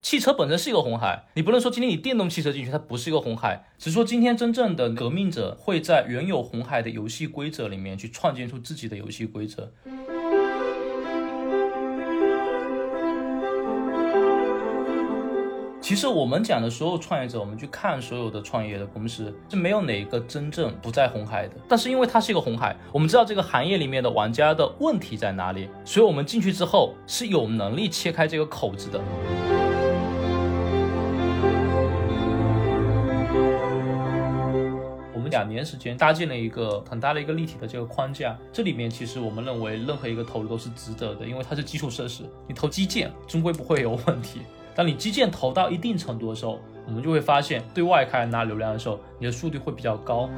汽车本身是一个红海，你不能说今天你电动汽车进去它不是一个红海，只是说今天真正的革命者会在原有红海的游戏规则里面去创建出自己的游戏规则。其实我们讲的所有创业者，我们去看所有的创业的公司，是没有哪一个真正不在红海的。但是因为它是一个红海，我们知道这个行业里面的玩家的问题在哪里，所以我们进去之后是有能力切开这个口子的。两年时间搭建了一个很大的一个立体的这个框架，这里面其实我们认为任何一个投入都是值得的，因为它是基础设施，你投基建终归不会有问题。当你基建投到一定程度的时候，我们就会发现，对外开始拿流量的时候，你的速度会比较高。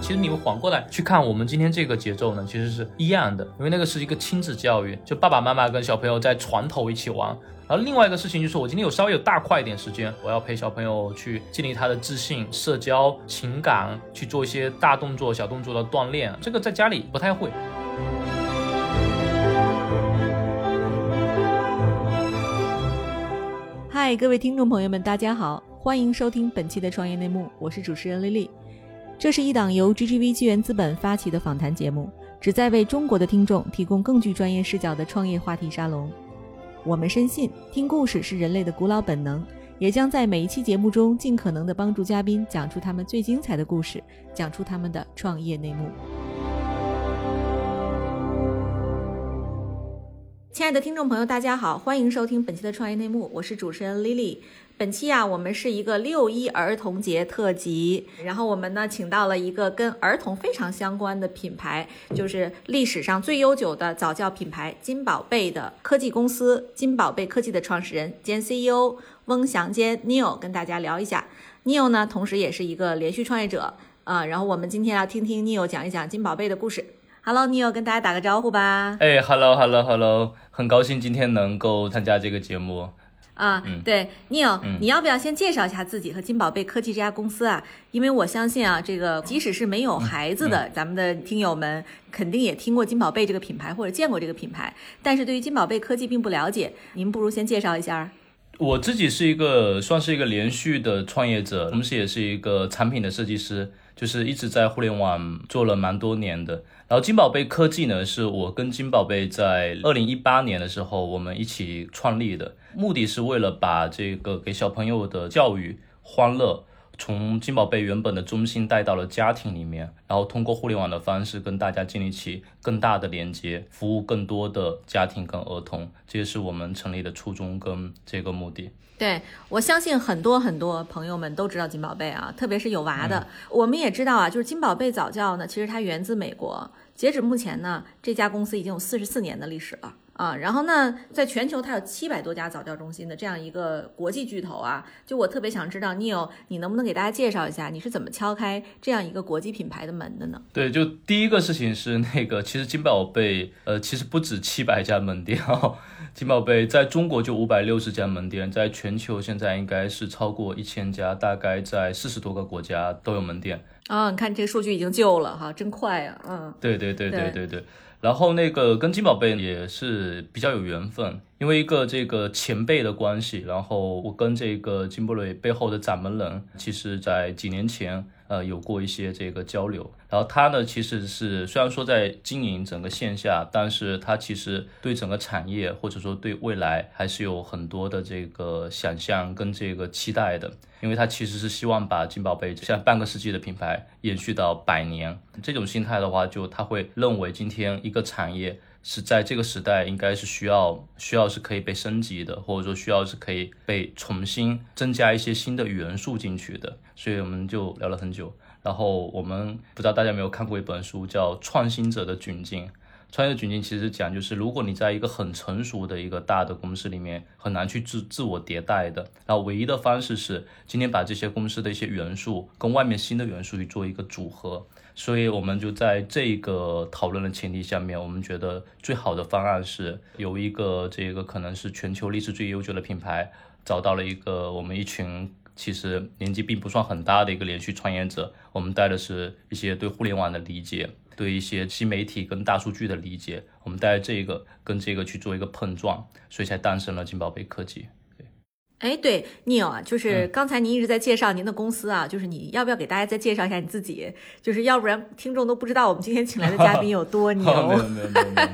其实你们缓过来去看我们今天这个节奏呢，其实是一样的，因为那个是一个亲子教育，就爸爸妈妈跟小朋友在床头一起玩。然后另外一个事情就是，我今天有稍微有大块一点时间，我要陪小朋友去建立他的自信、社交、情感，去做一些大动作、小动作的锻炼。这个在家里不太会。嗨，各位听众朋友们，大家好，欢迎收听本期的创业内幕，我是主持人丽丽。这是一档由 GGV 纪元资本发起的访谈节目，旨在为中国的听众提供更具专业视角的创业话题沙龙。我们深信，听故事是人类的古老本能，也将在每一期节目中尽可能的帮助嘉宾讲出他们最精彩的故事，讲出他们的创业内幕。亲爱的听众朋友，大家好，欢迎收听本期的创业内幕，我是主持人 Lily。本期啊，我们是一个六一儿童节特辑，然后我们呢，请到了一个跟儿童非常相关的品牌，就是历史上最悠久的早教品牌金宝贝的科技公司金宝贝科技的创始人兼 CEO 翁祥坚 Neil 跟大家聊一下。Neil 呢，同时也是一个连续创业者啊，然后我们今天要听听 Neil 讲一讲金宝贝的故事。Hello，Neil，跟大家打个招呼吧。哎，Hello，Hello，Hello，很高兴今天能够参加这个节目。啊，对，Neil，你要不要先介绍一下自己和金宝贝科技这家公司啊？因为我相信啊，这个即使是没有孩子的咱们的听友们，肯定也听过金宝贝这个品牌或者见过这个品牌，但是对于金宝贝科技并不了解，您不如先介绍一下。我自己是一个算是一个连续的创业者，同时也是一个产品的设计师，就是一直在互联网做了蛮多年的。然后金宝贝科技呢，是我跟金宝贝在二零一八年的时候我们一起创立的，目的是为了把这个给小朋友的教育欢乐，从金宝贝原本的中心带到了家庭里面，然后通过互联网的方式跟大家建立起更大的连接，服务更多的家庭跟儿童，这也是我们成立的初衷跟这个目的。对，我相信很多很多朋友们都知道金宝贝啊，特别是有娃的。我们也知道啊，就是金宝贝早教呢，其实它源自美国。截止目前呢，这家公司已经有四十四年的历史了啊。然后呢，在全球它有七百多家早教中心的这样一个国际巨头啊。就我特别想知道，Neil，你能不能给大家介绍一下，你是怎么敲开这样一个国际品牌的门的呢？对，就第一个事情是那个，其实金宝贝呃，其实不止七百家门店哦。金宝贝在中国就五百六十家门店，在全球现在应该是超过一千家，大概在四十多个国家都有门店。啊，你看这个数据已经旧了哈，真快呀！嗯，对对对对对对。然后那个跟金宝贝也是比较有缘分，因为一个这个前辈的关系，然后我跟这个金伯瑞背后的掌门人，其实在几年前。呃，有过一些这个交流，然后他呢，其实是虽然说在经营整个线下，但是他其实对整个产业或者说对未来还是有很多的这个想象跟这个期待的，因为他其实是希望把金宝贝像半个世纪的品牌延续到百年，这种心态的话，就他会认为今天一个产业。是在这个时代，应该是需要需要是可以被升级的，或者说需要是可以被重新增加一些新的元素进去的，所以我们就聊了很久。然后我们不知道大家有没有看过一本书，叫《创新者的窘境》。创业的窘境其实讲就是，如果你在一个很成熟的一个大的公司里面，很难去自自我迭代的，然后唯一的方式是今天把这些公司的一些元素跟外面新的元素去做一个组合。所以我们就在这个讨论的前提下面，我们觉得最好的方案是有一个这个可能是全球历史最悠久的品牌，找到了一个我们一群其实年纪并不算很大的一个连续创业者，我们带的是一些对互联网的理解，对一些新媒体跟大数据的理解，我们带着这个跟这个去做一个碰撞，所以才诞生了金宝贝科技。哎，对，Neil 啊，就是刚才您一直在介绍您的公司啊，就是你要不要给大家再介绍一下你自己？就是要不然听众都不知道我们今天请来的嘉宾有多牛。没有没有没有没有。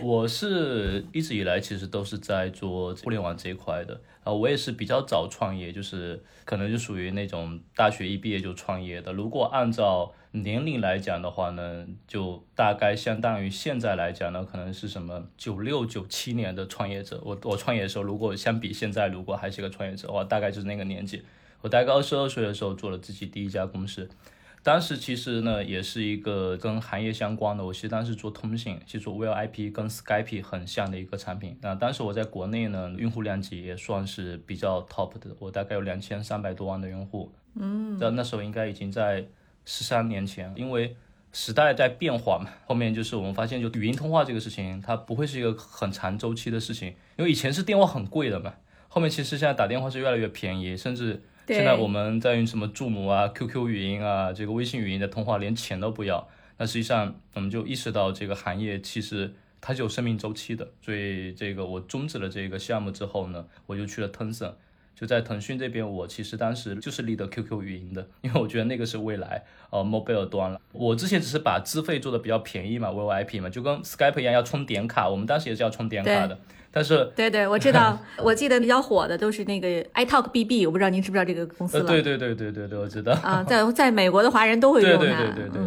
我是一直以来其实都是在做互联网这一块的啊，我也是比较早创业，就是可能就属于那种大学一毕业就创业的。如果按照年龄来讲的话呢，就大概相当于现在来讲呢，可能是什么九六九七年的创业者。我我创业的时候，如果相比现在，如果还是个创业者的话，大概就是那个年纪。我大概二十二岁的时候做了自己第一家公司。当时其实呢，也是一个跟行业相关的。我其实当时做通信，其实做 VoIP 跟 Skype 很像的一个产品。那当时我在国内呢，用户量级也算是比较 top 的，我大概有两千三百多万的用户。嗯，那那时候应该已经在十三年前，因为时代在变化嘛。后面就是我们发现，就语音通话这个事情，它不会是一个很长周期的事情，因为以前是电话很贵的嘛。后面其实现在打电话是越来越便宜，甚至。现在我们在用什么助母啊、QQ 语音啊、这个微信语音的通话，连钱都不要。那实际上，我们就意识到这个行业其实它是有生命周期的。所以，这个我终止了这个项目之后呢，我就去了腾讯。就在腾讯这边，我其实当时就是立的 QQ 语音的，因为我觉得那个是未来，呃，mobile 端了。我之前只是把资费做的比较便宜嘛，VoIP 嘛，就跟 Skype 一样要充点卡，我们当时也是要充点卡的。但是，对对，我知道，我记得比较火的都是那个 iTalk BB，我不知道您知不知道这个公司了？对对对对对对，我知道。啊，在在美国的华人都会用它。对对对对对。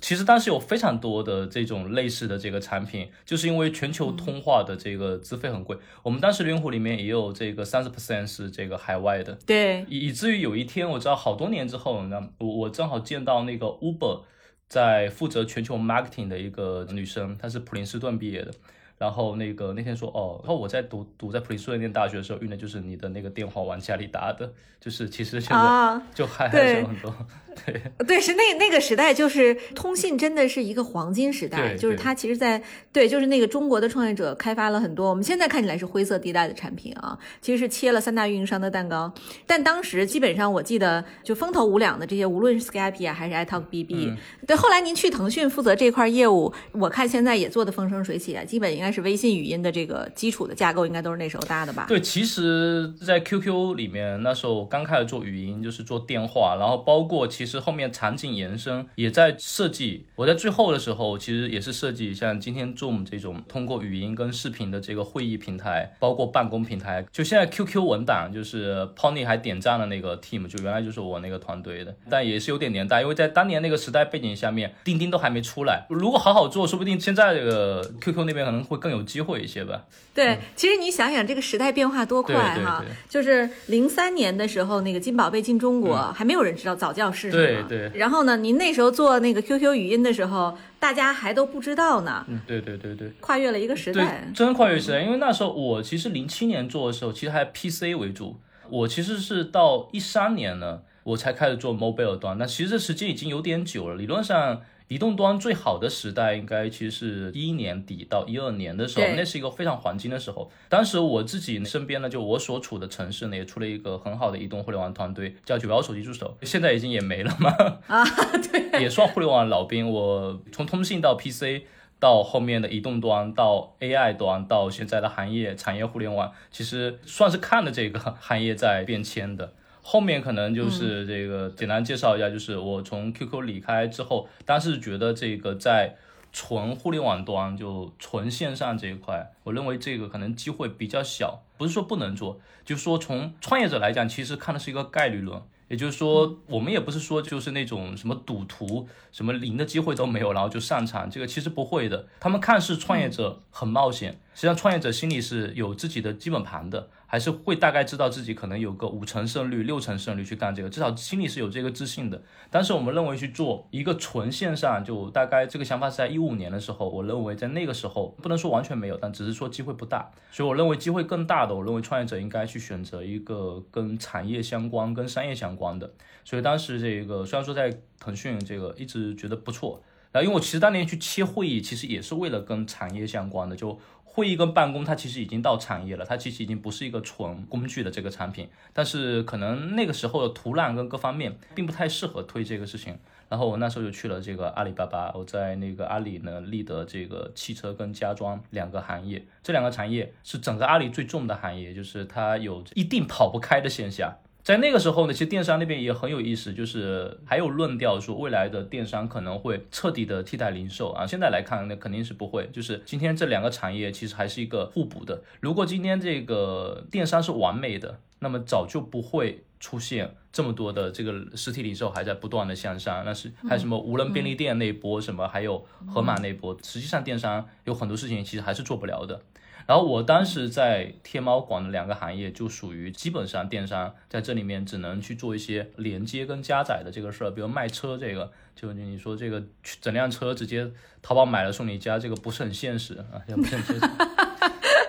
其实当时有非常多的这种类似的这个产品，就是因为全球通话的这个资费很贵，我们当时的用户里面也有这个三十 percent 是这个海外的。对。以以至于有一天，我知道好多年之后，那我我正好见到那个 Uber 在负责全球 marketing 的一个女生，她是普林斯顿毕业的。然后那个那天说哦，然后我在读读在普林斯顿念大学的时候用的就是你的那个电话往家里打的，就是其实现在就还还少很多。对对，是那那个时代，就是通信真的是一个黄金时代，就是它其实，在对，就是那个中国的创业者开发了很多，我们现在看起来是灰色地带的产品啊，其实是切了三大运营商的蛋糕。但当时基本上我记得就风头无两的这些，无论是 Skype 啊还是 iTalk BB，对，后来您去腾讯负责这块业务，我看现在也做的风生水起啊，基本应该是微信语音的这个基础的架构，应该都是那时候搭的吧？对，其实，在 QQ 里面那时候刚开始做语音，就是做电话，然后包括其。其实后面场景延伸也在设计，我在最后的时候其实也是设计像今天 Zoom 这种通过语音跟视频的这个会议平台，包括办公平台。就现在 QQ 文档，就是 Pony 还点赞了那个 team，就原来就是我那个团队的，但也是有点年代，因为在当年那个时代背景下面，钉钉都还没出来。如果好好做，说不定现在这个 QQ 那边可能会更有机会一些吧。对，其实你想想这个时代变化多快哈，就是零三年的时候，那个金宝贝进中国，还没有人知道早教是。对对，然后呢？您那时候做那个 QQ 语音的时候，大家还都不知道呢。嗯，对对对对，跨越了一个时代，真跨越时代。因为那时候我其实零七年做的时候，其实还 PC 为主。我其实是到一三年呢，我才开始做 mobile 端。那其实这时间已经有点久了，理论上。移动端最好的时代应该其实是一一年底到一二年的时候，那是一个非常黄金的时候。当时我自己身边呢，就我所处的城市呢，也出了一个很好的移动互联网团队，叫九幺手机助手，现在已经也没了嘛。啊，对，也算互联网老兵。我从通信到 PC，到后面的移动端，到 AI 端，到现在的行业产业互联网，其实算是看了这个行业在变迁的。后面可能就是这个简单介绍一下，就是我从 QQ 离开之后，当时觉得这个在纯互联网端就纯线上这一块，我认为这个可能机会比较小，不是说不能做，就是说从创业者来讲，其实看的是一个概率论。也就是说，我们也不是说就是那种什么赌徒，什么零的机会都没有，然后就上场，这个其实不会的。他们看似创业者很冒险，实际上创业者心里是有自己的基本盘的。还是会大概知道自己可能有个五成胜率、六成胜率去干这个，至少心里是有这个自信的。但是我们认为去做一个纯线上，就大概这个想法是在一五年的时候，我认为在那个时候不能说完全没有，但只是说机会不大。所以我认为机会更大的，我认为创业者应该去选择一个跟产业相关、跟商业相关的。所以当时这个虽然说在腾讯这个一直觉得不错。然后因为我其实当年去切会议，其实也是为了跟产业相关的，就会议跟办公，它其实已经到产业了，它其实已经不是一个纯工具的这个产品，但是可能那个时候的土壤跟各方面并不太适合推这个事情。然后我那时候就去了这个阿里巴巴，我在那个阿里呢立的这个汽车跟家装两个行业，这两个产业是整个阿里最重的行业，就是它有一定跑不开的现象。在那个时候呢，其实电商那边也很有意思，就是还有论调说未来的电商可能会彻底的替代零售啊。现在来看，那肯定是不会。就是今天这两个产业其实还是一个互补的。如果今天这个电商是完美的，那么早就不会出现这么多的这个实体零售还在不断的向上。那是还有什么无人便利店那波什么，还有盒马那波，实际上电商有很多事情其实还是做不了的。然后我当时在天猫管的两个行业，就属于基本上电商在这里面只能去做一些连接跟加载的这个事儿，比如卖车这个，就你说这个整辆车直接淘宝买了送你家，这个不是很现实啊，也不是很现实。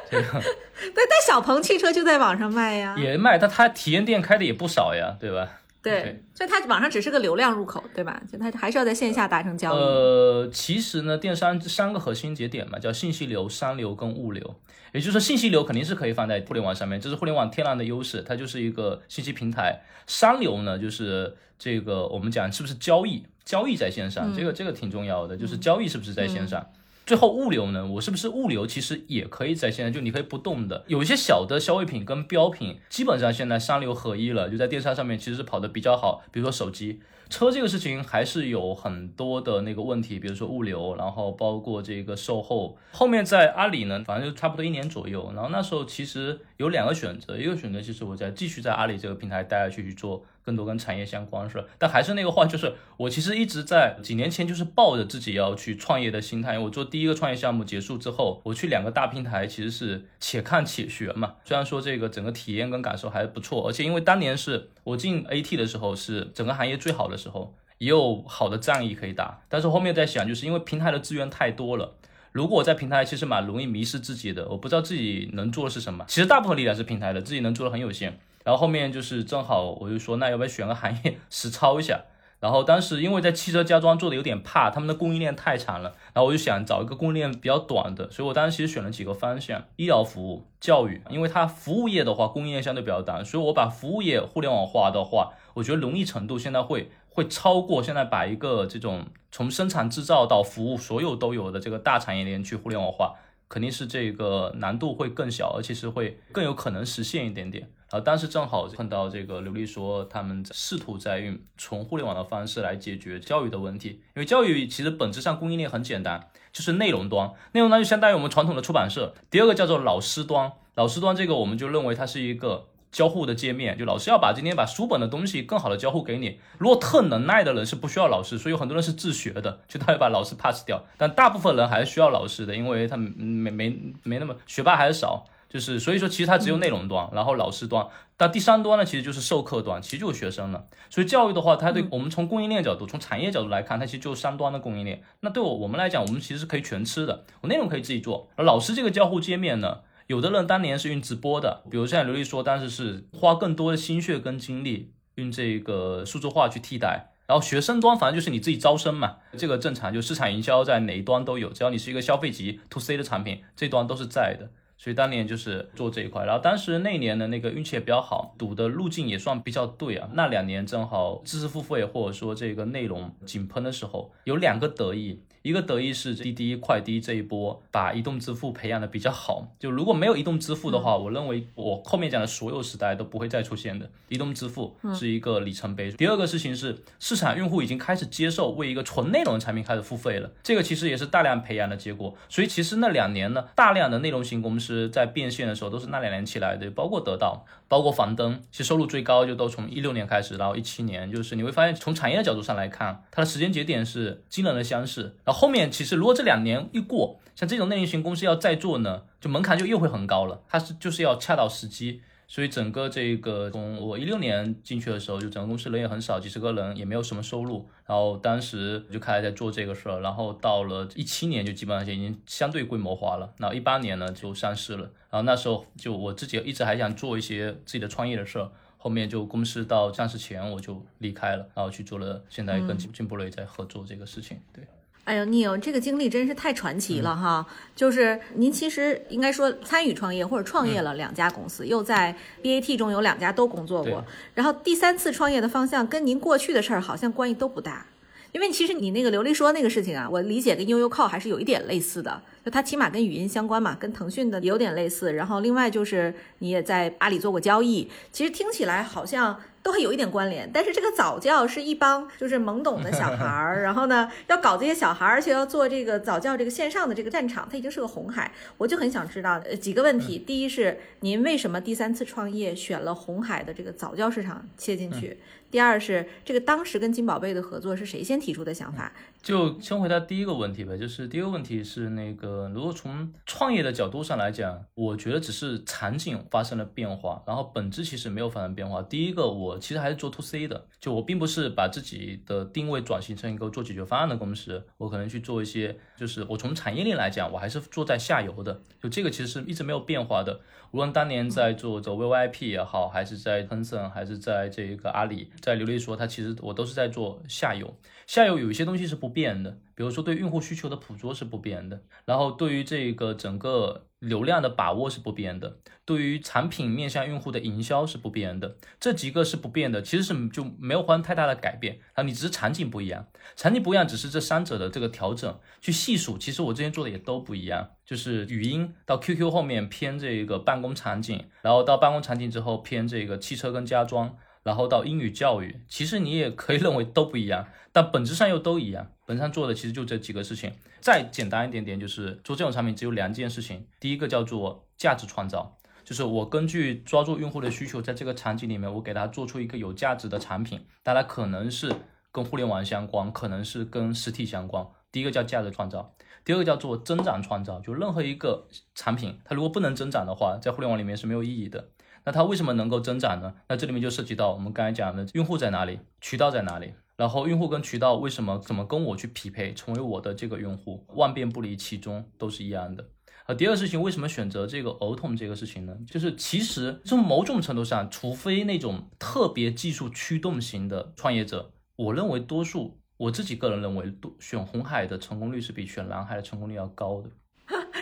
这个但，但小鹏汽车就在网上卖呀，也卖，但它体验店开的也不少呀，对吧？对，所以它网上只是个流量入口，对吧？就它还是要在线下达成交易。呃，其实呢，电商三个核心节点嘛，叫信息流、商流跟物流。也就是说，信息流肯定是可以放在互联网上面，这是互联网天然的优势，它就是一个信息平台。商流呢，就是这个我们讲是不是交易，交易在线上，这个这个挺重要的，就是交易是不是在线上。最后物流呢？我是不是物流其实也可以在现在就你可以不动的，有一些小的消费品跟标品，基本上现在三流合一了，就在电商上面其实是跑得比较好。比如说手机、车这个事情还是有很多的那个问题，比如说物流，然后包括这个售后。后面在阿里呢，反正就差不多一年左右，然后那时候其实有两个选择，一个选择就是我在继续在阿里这个平台待下去去做。更多跟产业相关是，但还是那个话，就是我其实一直在几年前就是抱着自己要去创业的心态。我做第一个创业项目结束之后，我去两个大平台，其实是且看且学嘛。虽然说这个整个体验跟感受还不错，而且因为当年是我进 AT 的时候是整个行业最好的时候，也有好的战役可以打。但是后面在想，就是因为平台的资源太多了，如果我在平台其实蛮容易迷失自己的，我不知道自己能做的是什么。其实大部分力量是平台的，自己能做的很有限。然后后面就是正好我就说，那要不要选个行业实操一下？然后当时因为在汽车家装做的有点怕，他们的供应链太长了。然后我就想找一个供应链比较短的，所以我当时其实选了几个方向：医疗服务、教育。因为它服务业的话，供应链相对比较短，所以我把服务业互联网化的话，我觉得容易程度现在会会超过现在把一个这种从生产制造到服务所有都有的这个大产业链去互联网化，肯定是这个难度会更小，而且是会更有可能实现一点点。然后当时正好碰到这个刘丽说，他们试图在用纯互联网的方式来解决教育的问题。因为教育其实本质上供应链很简单，就是内容端，内容端就相当于我们传统的出版社。第二个叫做老师端，老师端这个我们就认为它是一个交互的界面，就老师要把今天把书本的东西更好的交互给你。如果特能耐的人是不需要老师，所以有很多人是自学的，就他会把老师 pass 掉。但大部分人还是需要老师的，因为他没没没那么学霸还是少。就是所以说，其实它只有内容端，然后老师端，但第三端呢，其实就是授课端，其实就是学生了。所以教育的话，它对我们从供应链角度，从产业角度来看，它其实就是三端的供应链。那对我我们来讲，我们其实是可以全吃的，我内容可以自己做。而老师这个交互界面呢，有的人当年是用直播的，比如像刘丽说，当时是花更多的心血跟精力用这个数字化去替代。然后学生端反正就是你自己招生嘛，这个正常，就市场营销在哪一端都有，只要你是一个消费级 to C 的产品，这端都是在的。所以当年就是做这一块，然后当时那年的那个运气也比较好，赌的路径也算比较对啊。那两年正好知识付费或者说这个内容井喷的时候，有两个得意。一个得意是滴滴快滴这一波把移动支付培养的比较好，就如果没有移动支付的话，我认为我后面讲的所有时代都不会再出现的。移动支付是一个里程碑。第二个事情是市场用户已经开始接受为一个纯内容的产品开始付费了，这个其实也是大量培养的结果。所以其实那两年呢，大量的内容型公司在变现的时候都是那两年起来的，包括得到，包括房登，其实收入最高就都从一六年开始，然后一七年，就是你会发现从产业的角度上来看，它的时间节点是惊人的相似，然后。后面其实，如果这两年一过，像这种内容型公司要再做呢，就门槛就又会很高了。它是就是要恰到时机，所以整个这个从我一六年进去的时候，就整个公司人也很少，几十个人，也没有什么收入。然后当时就开始在做这个事儿，然后到了一七年就基本上已经相对规模化了。然后一八年呢就上市了。然后那时候就我自己一直还想做一些自己的创业的事儿。后面就公司到上市前我就离开了，然后去做了现在跟金金博瑞在合作这个事情。对。哎呦，Neil，这个经历真是太传奇了哈！就是您其实应该说参与创业或者创业了两家公司，又在 BAT 中有两家都工作过，然后第三次创业的方向跟您过去的事儿好像关系都不大。因为其实你那个琉璃说那个事情啊，我理解跟悠悠靠还是有一点类似的，就它起码跟语音相关嘛，跟腾讯的有点类似。然后另外就是你也在阿里做过交易，其实听起来好像。都会有一点关联，但是这个早教是一帮就是懵懂的小孩儿，然后呢要搞这些小孩儿，而且要做这个早教这个线上的这个战场，它已经是个红海。我就很想知道呃几个问题，第一是您为什么第三次创业选了红海的这个早教市场切进去？第二是这个当时跟金宝贝的合作是谁先提出的想法？就先回答第一个问题呗，就是第一个问题是那个，如果从创业的角度上来讲，我觉得只是场景发生了变化，然后本质其实没有发生变化。第一个，我其实还是做 to C 的，就我并不是把自己的定位转型成一个做解决方案的公司，我可能去做一些，就是我从产业链来讲，我还是做在下游的，就这个其实是一直没有变化的。无论当年在做这 VVIP 也好，还是在腾讯，还是在这个阿里，在刘利说，它其实我都是在做下游。下游有一些东西是不变的，比如说对用户需求的捕捉是不变的，然后对于这个整个流量的把握是不变的，对于产品面向用户的营销是不变的，这几个是不变的，其实是就没有发生太大的改变啊。你只是场景不一样，场景不一样，只是这三者的这个调整去细数，其实我之前做的也都不一样，就是语音到 QQ 后面偏这个办公场景，然后到办公场景之后偏这个汽车跟家装。然后到英语教育，其实你也可以认为都不一样，但本质上又都一样。本身做的其实就这几个事情。再简单一点点，就是做这种产品只有两件事情。第一个叫做价值创造，就是我根据抓住用户的需求，在这个场景里面，我给他做出一个有价值的产品。当然可能是跟互联网相关，可能是跟实体相关。第一个叫价值创造，第二个叫做增长创造。就任何一个产品，它如果不能增长的话，在互联网里面是没有意义的。那它为什么能够增长呢？那这里面就涉及到我们刚才讲的用户在哪里，渠道在哪里，然后用户跟渠道为什么怎么跟我去匹配，成为我的这个用户，万变不离其中，都是一样的。呃，第二事情为什么选择这个儿童这个事情呢？就是其实从某种程度上，除非那种特别技术驱动型的创业者，我认为多数我自己个人认为，选红海的成功率是比选蓝海的成功率要高的。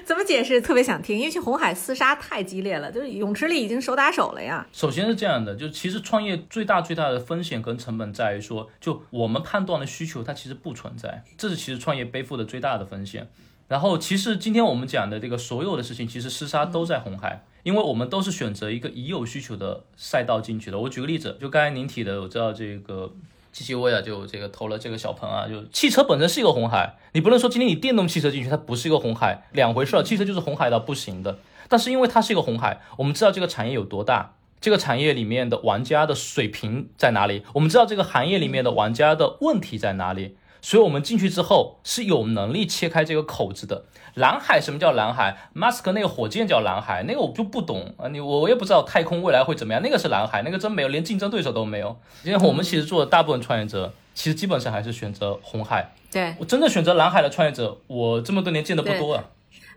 怎么解释？特别想听，因为去红海厮杀太激烈了，就是泳池里已经手打手了呀。首先是这样的，就其实创业最大最大的风险跟成本在于说，就我们判断的需求它其实不存在，这是其实创业背负的最大的风险。然后其实今天我们讲的这个所有的事情，其实厮杀都在红海，因为我们都是选择一个已有需求的赛道进去的。我举个例子，就刚才您提的，我知道这个。七七微啊，就这个投了这个小鹏啊，就汽车本身是一个红海，你不能说今天你电动汽车进去它不是一个红海，两回事儿。汽车就是红海到不行的，但是因为它是一个红海，我们知道这个产业有多大，这个产业里面的玩家的水平在哪里，我们知道这个行业里面的玩家的问题在哪里。所以，我们进去之后是有能力切开这个口子的。蓝海，什么叫蓝海？马斯克那个火箭叫蓝海，那个我就不懂啊。你我我也不知道太空未来会怎么样，那个是蓝海，那个真没有，连竞争对手都没有。因为我们其实做的大部分创业者，其实基本上还是选择红海。对我真的选择蓝海的创业者，我这么多年见的不多啊。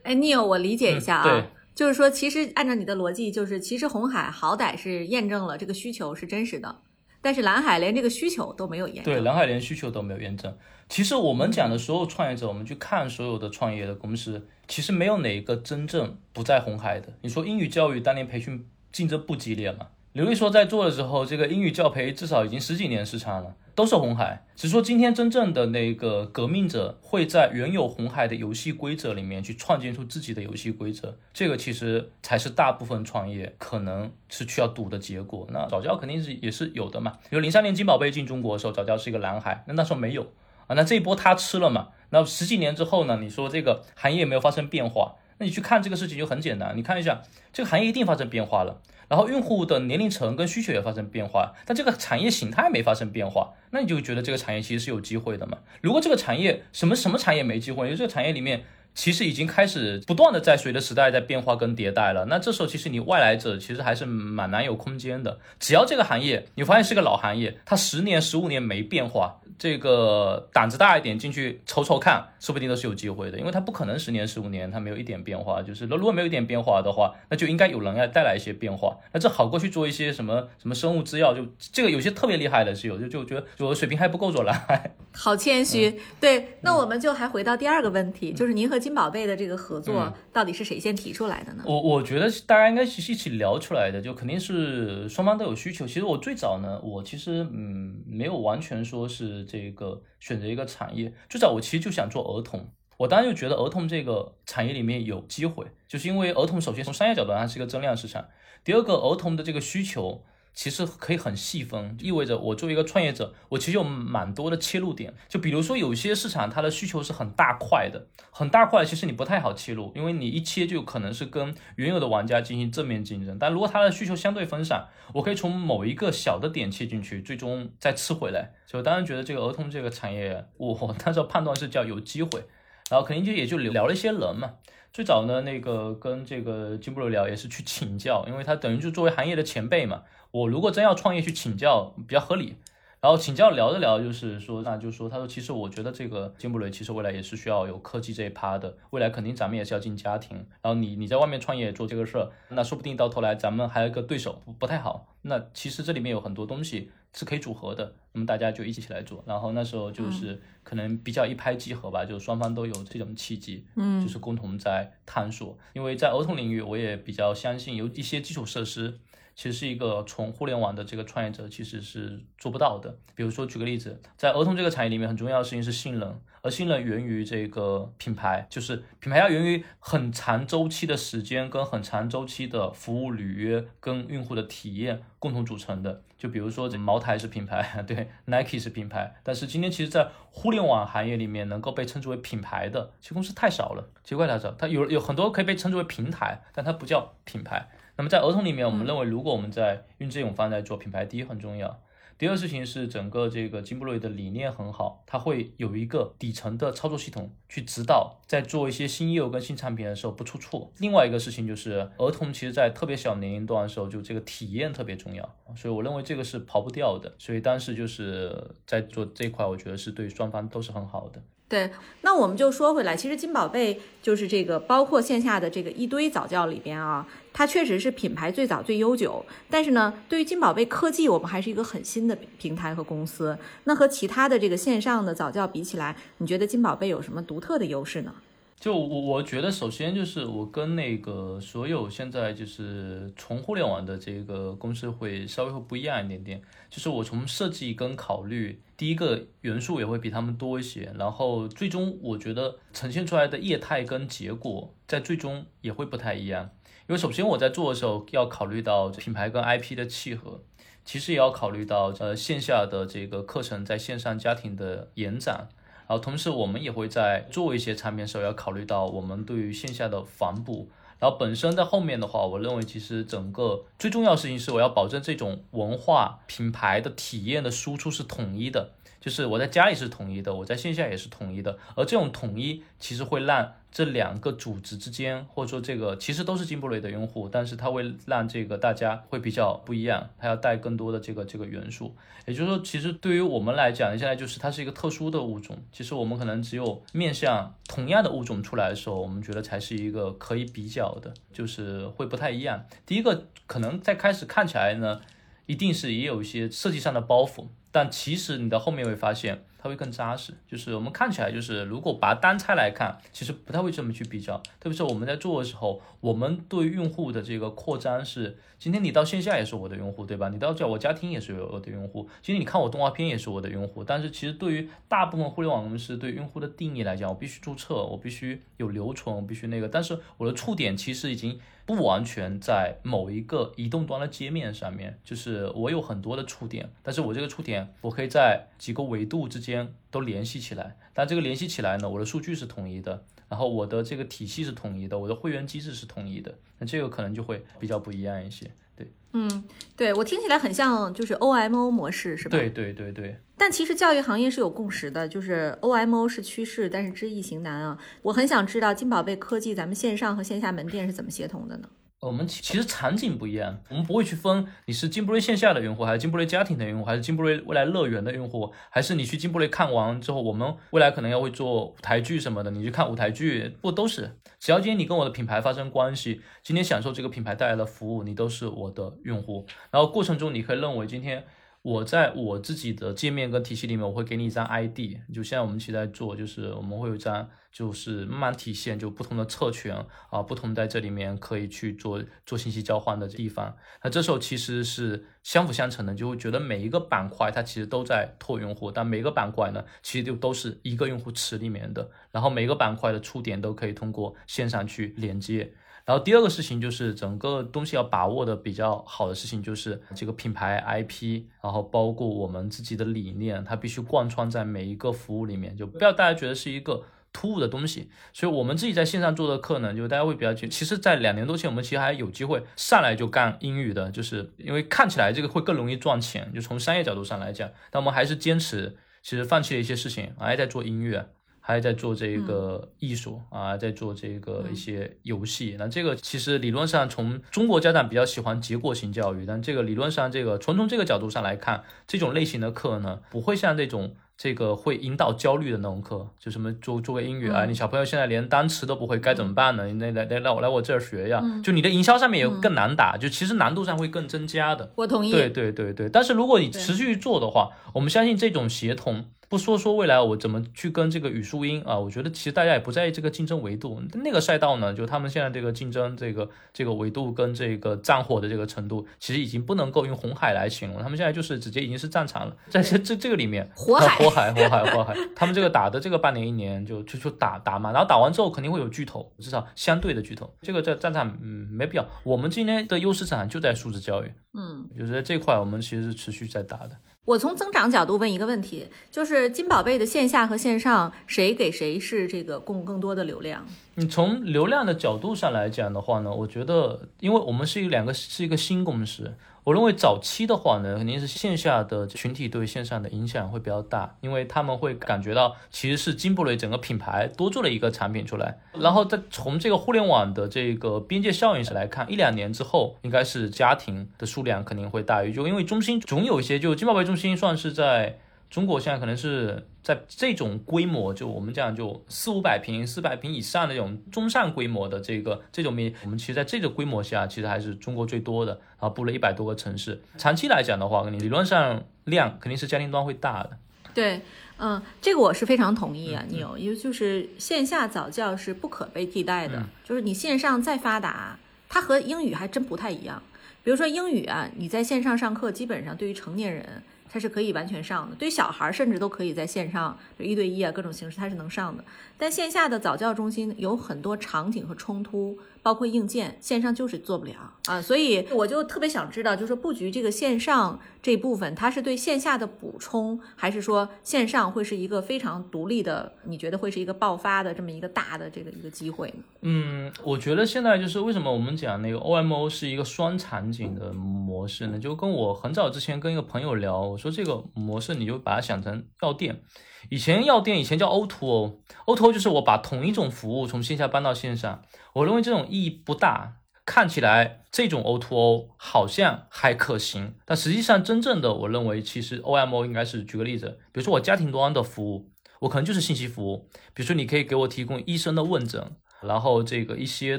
哎，Neil，我理解一下啊，就是说，其实按照你的逻辑，就是其实红海好歹是验证了这个需求是真实的。但是蓝海连这个需求都没有验证。对，蓝海连需求都没有验证。其实我们讲的所有创业者，我们去看所有的创业的公司，其实没有哪一个真正不在红海的。你说英语教育当年培训竞争不激烈吗？刘丽说在做的时候，这个英语教培至少已经十几年时长了。都是红海，只是说今天真正的那个革命者会在原有红海的游戏规则里面去创建出自己的游戏规则，这个其实才是大部分创业可能是需要赌的结果。那早教肯定是也是有的嘛，比如零三年金宝贝进中国的时候，早教是一个蓝海，那那时候没有啊，那这一波他吃了嘛，那十几年之后呢，你说这个行业没有发生变化，那你去看这个事情就很简单，你看一下这个行业一定发生变化了。然后用户的年龄层跟需求也发生变化，但这个产业形态没发生变化，那你就觉得这个产业其实是有机会的嘛？如果这个产业什么什么产业没机会，因为这个产业里面其实已经开始不断的在随着时代在变化跟迭代了，那这时候其实你外来者其实还是蛮难有空间的。只要这个行业你发现是个老行业，它十年十五年没变化，这个胆子大一点进去瞅瞅看，说不定都是有机会的，因为它不可能十年十五年它没有一点变化，就是如果没有一点变化的话，那就应该有人要带来一些变化，那这好过去做一些什么什么生物制药，就这个有些特别厉害的是有，就就觉得我水平还不够做来。好谦虚，对，那我们就还回到第二个问题，就是您和金宝贝的这个合作到底是谁先提出来的呢？我我觉得大家应该是一起聊出来的，就肯定是双方都有需求。其实我最早呢，我其实嗯没有完全说是这个选择一个产业，最早我其实就想做儿童，我当时就觉得儿童这个产业里面有机会，就是因为儿童首先从商业角度它是一个增量市场，第二个儿童的这个需求。其实可以很细分，意味着我作为一个创业者，我其实有蛮多的切入点。就比如说有些市场它的需求是很大块的，很大块，其实你不太好切入，因为你一切就可能是跟原有的玩家进行正面竞争。但如果它的需求相对分散，我可以从某一个小的点切进去，最终再吃回来。所以我当然觉得这个儿童这个产业，我那时候判断是叫有机会，然后肯定就也就聊了一些人嘛。最早呢，那个跟这个金布罗聊也是去请教，因为他等于就作为行业的前辈嘛。我如果真要创业去请教比较合理，然后请教聊着聊，就是说，那就说，他说其实我觉得这个金布雷其实未来也是需要有科技这一趴的，未来肯定咱们也是要进家庭，然后你你在外面创业做这个事儿，那说不定到头来咱们还有一个对手不不太好，那其实这里面有很多东西是可以组合的，那么大家就一起起来做，然后那时候就是可能比较一拍即合吧，就是双方都有这种契机，嗯，就是共同在探索，因为在儿童领域我也比较相信有一些基础设施。其实是一个从互联网的这个创业者其实是做不到的。比如说举个例子，在儿童这个产业里面，很重要的事情是信任，而信任源于这个品牌，就是品牌要源于很长周期的时间跟很长周期的服务履约跟用户的体验共同组成的。就比如说茅台是品牌，对，Nike 是品牌，但是今天其实，在互联网行业里面能够被称之为品牌的，其实公司太少了，奇怪太少，它有有很多可以被称之为平台，但它不叫品牌。那么在儿童里面，我们认为，如果我们在用这种方式做品牌，第一很重要。第二事情是整个这个金布瑞的理念很好，它会有一个底层的操作系统去指导，在做一些新业务跟新产品的时候不出错。另外一个事情就是儿童其实在特别小年龄段的时候，就这个体验特别重要，所以我认为这个是跑不掉的。所以当时就是在做这一块，我觉得是对双方都是很好的。对，那我们就说回来，其实金宝贝就是这个，包括线下的这个一堆早教里边啊，它确实是品牌最早最悠久。但是呢，对于金宝贝科技，我们还是一个很新的平台和公司。那和其他的这个线上的早教比起来，你觉得金宝贝有什么独特的优势呢？就我我觉得，首先就是我跟那个所有现在就是从互联网的这个公司会稍微会不一样一点点，就是我从设计跟考虑第一个元素也会比他们多一些，然后最终我觉得呈现出来的业态跟结果在最终也会不太一样，因为首先我在做的时候要考虑到品牌跟 IP 的契合，其实也要考虑到呃线下的这个课程在线上家庭的延展。然后同时，我们也会在做一些产品的时候，要考虑到我们对于线下的反哺。然后本身在后面的话，我认为其实整个最重要的事情是，我要保证这种文化品牌的体验的输出是统一的。就是我在家里是统一的，我在线下也是统一的，而这种统一其实会让这两个组织之间，或者说这个其实都是金布雷的用户，但是它会让这个大家会比较不一样，它要带更多的这个这个元素。也就是说，其实对于我们来讲，现在就是它是一个特殊的物种，其实我们可能只有面向同样的物种出来的时候，我们觉得才是一个可以比较的，就是会不太一样。第一个可能在开始看起来呢，一定是也有一些设计上的包袱。但其实你到后面会发现，它会更扎实。就是我们看起来，就是如果把单拆来看，其实不太会这么去比较。特别是我们在做的时候，我们对用户的这个扩张是，今天你到线下也是我的用户，对吧？你到叫我家庭也是我的用户。今天你看我动画片也是我的用户。但是其实对于大部分互联网公司对用户的定义来讲，我必须注册，我必须有留存，我必须那个。但是我的触点其实已经。不完全在某一个移动端的界面上面，就是我有很多的触点，但是我这个触点我可以在几个维度之间都联系起来。但这个联系起来呢，我的数据是统一的，然后我的这个体系是统一的，我的会员机制是统一的，那这个可能就会比较不一样一些。对，嗯，对我听起来很像就是 OMO 模式，是吧？对对对对。但其实教育行业是有共识的，就是 OMO 是趋势，但是知易行难啊。我很想知道金宝贝科技咱们线上和线下门店是怎么协同的呢？我们其其实场景不一样，我们不会去分你是金布瑞线下的用户，还是金布瑞家庭的用户，还是金布瑞未来乐园的用户，还是你去金布瑞看完之后，我们未来可能要会做舞台剧什么的，你去看舞台剧，不都是？只要今天你跟我的品牌发生关系，今天享受这个品牌带来的服务，你都是我的用户。然后过程中你可以认为今天。我在我自己的界面跟体系里面，我会给你一张 ID，就现在我们其实在做，就是我们会有一张，就是慢慢体现就不同的特权啊，不同在这里面可以去做做信息交换的地方。那这时候其实是相辅相成的，就会觉得每一个板块它其实都在拓用户，但每个板块呢，其实就都是一个用户池里面的，然后每个板块的触点都可以通过线上去连接。然后第二个事情就是整个东西要把握的比较好的事情就是这个品牌 IP，然后包括我们自己的理念，它必须贯穿在每一个服务里面，就不要大家觉得是一个突兀的东西。所以我们自己在线上做的课呢，就大家会比较觉其实，在两年多前，我们其实还有机会上来就干英语的，就是因为看起来这个会更容易赚钱，就从商业角度上来讲，但我们还是坚持，其实放弃了一些事情，还在做音乐。还在做这个艺术啊，在做这个一些游戏。那这个其实理论上从中国家长比较喜欢结果型教育，但这个理论上这个纯从这个角度上来看，这种类型的课呢，不会像这种这个会引导焦虑的那种课，就什么做做个英语啊，你小朋友现在连单词都不会，该怎么办呢？你来来来我来我这儿学呀，就你的营销上面也更难打，就其实难度上会更增加的。我同意。对对对对，但是如果你持续做的话，我们相信这种协同。不说说未来我怎么去跟这个语数英啊？我觉得其实大家也不在意这个竞争维度。那个赛道呢，就他们现在这个竞争这个这个维度跟这个战火的这个程度，其实已经不能够用红海来形容。他们现在就是直接已经是战场了，在这这这个里面，火海火海火海火海，他们这个打的这个半年一年就就就打打嘛，然后打完之后肯定会有巨头，至少相对的巨头。这个在战场嗯没必要。我们今天的优势场就在数字教育，嗯，就是在这块我们其实是持续在打的。我从增长角度问一个问题，就是金宝贝的线下和线上谁给谁是这个供更多的流量？你从流量的角度上来讲的话呢，我觉得，因为我们是一两个是一个新公司。我认为早期的话呢，肯定是线下的群体对线上的影响会比较大，因为他们会感觉到其实是金布雷整个品牌多做了一个产品出来，然后再从这个互联网的这个边界效应上来看，一两年之后应该是家庭的数量肯定会大于，就因为中心总有一些，就金宝贝中心算是在。中国现在可能是在这种规模，就我们讲就四五百平、四百平以上的这种中上规模的这个这种面，我们其实在这个规模下，其实还是中国最多的，然后布了一百多个城市。长期来讲的话，你理论上量肯定是家庭端会大的。对，嗯，这个我是非常同意啊，你有，因为就是线下早教是不可被替代的，就是你线上再发达，它和英语还真不太一样。比如说英语啊，你在线上上课，基本上对于成年人。它是可以完全上的，对小孩甚至都可以在线上，就一对一啊，各种形式它是能上的。但线下的早教中心有很多场景和冲突。包括硬件，线上就是做不了啊，所以我就特别想知道，就是布局这个线上这部分，它是对线下的补充，还是说线上会是一个非常独立的？你觉得会是一个爆发的这么一个大的这个一个机会呢？嗯，我觉得现在就是为什么我们讲那个 OMO 是一个双场景的模式呢？就跟我很早之前跟一个朋友聊，我说这个模式你就把它想成药店。以前药店以前叫 O2O，O2O 就是我把同一种服务从线下搬到线上。我认为这种意义不大。看起来这种 O2O 好像还可行，但实际上真正的我认为其实 OMO 应该是举个例子，比如说我家庭端的服务，我可能就是信息服务。比如说你可以给我提供医生的问诊。然后这个一些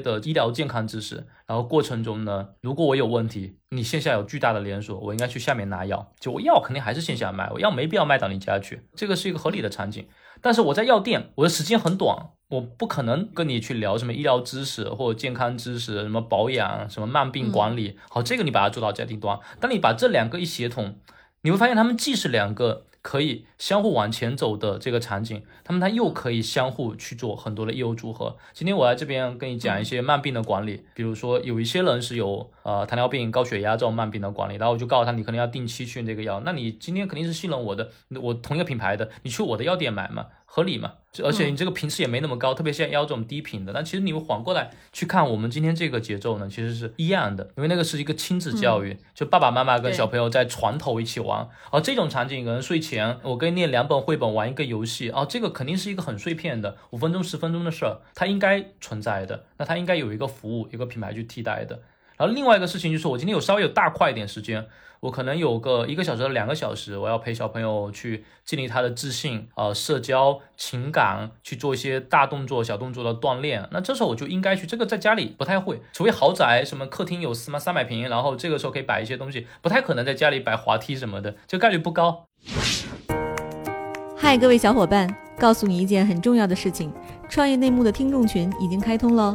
的医疗健康知识，然后过程中呢，如果我有问题，你线下有巨大的连锁，我应该去下面拿药，就我药肯定还是线下卖，我药没必要卖到你家去，这个是一个合理的场景。但是我在药店，我的时间很短，我不可能跟你去聊什么医疗知识或者健康知识，什么保养，什么慢病管理。好，这个你把它做到家庭端，当你把这两个一协同，你会发现他们既是两个。可以相互往前走的这个场景，他们他又可以相互去做很多的业务组合。今天我来这边跟你讲一些慢病的管理，比如说有一些人是有呃糖尿病、高血压这种慢病的管理，然后我就告诉他你可能要定期去那个药，那你今天肯定是信任我的，我同一个品牌的，你去我的药店买嘛。合理嘛？而且你这个频次也没那么高，特别像腰这种低频的。但其实你们缓过来去看我们今天这个节奏呢，其实是一样的，因为那个是一个亲子教育，就爸爸妈妈跟小朋友在床头一起玩。而这种场景，可能睡前我跟你念两本绘本，玩一个游戏，哦，这个肯定是一个很碎片的，五分钟、十分钟的事儿，它应该存在的。那它应该有一个服务，一个品牌去替代的。然后另外一个事情就是，我今天有稍微有大块一点时间，我可能有个一个小时到、两个小时，我要陪小朋友去建立他的自信、呃社交、情感，去做一些大动作、小动作的锻炼。那这时候我就应该去，这个在家里不太会，除非豪宅什么客厅有什么三百平，然后这个时候可以摆一些东西，不太可能在家里摆滑梯什么的，这概率不高。嗨，各位小伙伴，告诉你一件很重要的事情，创业内幕的听众群已经开通了。